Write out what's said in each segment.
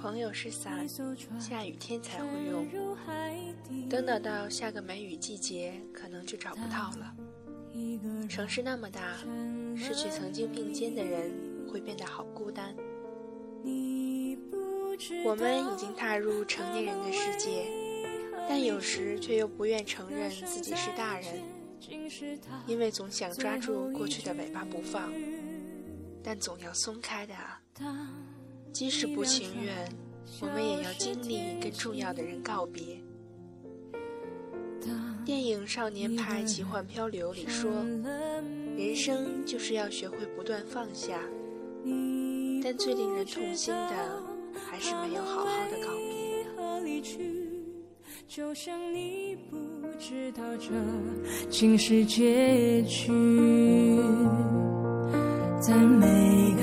朋友是伞，下雨天才会用。等等到下个梅雨季节，可能就找不到了。城市那么大，失去曾经并肩的人，会变得好孤单。我们已经踏入成年人的世界，但有时却又不愿承认自己是大人，因为总想抓住过去的尾巴不放，但总要松开的啊。即使不情愿，我们也要经历跟重要的人告别。电影《少年派奇幻漂流》里说，人生就是要学会不断放下，但最令人痛心的，还是没有好好的告别。就像你不知道这竟是结局，在每个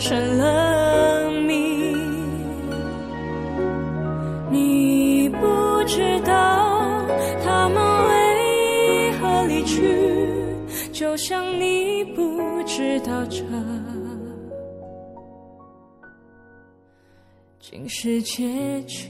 成了谜，你不知道他们为何离去，就像你不。知道这竟是结局。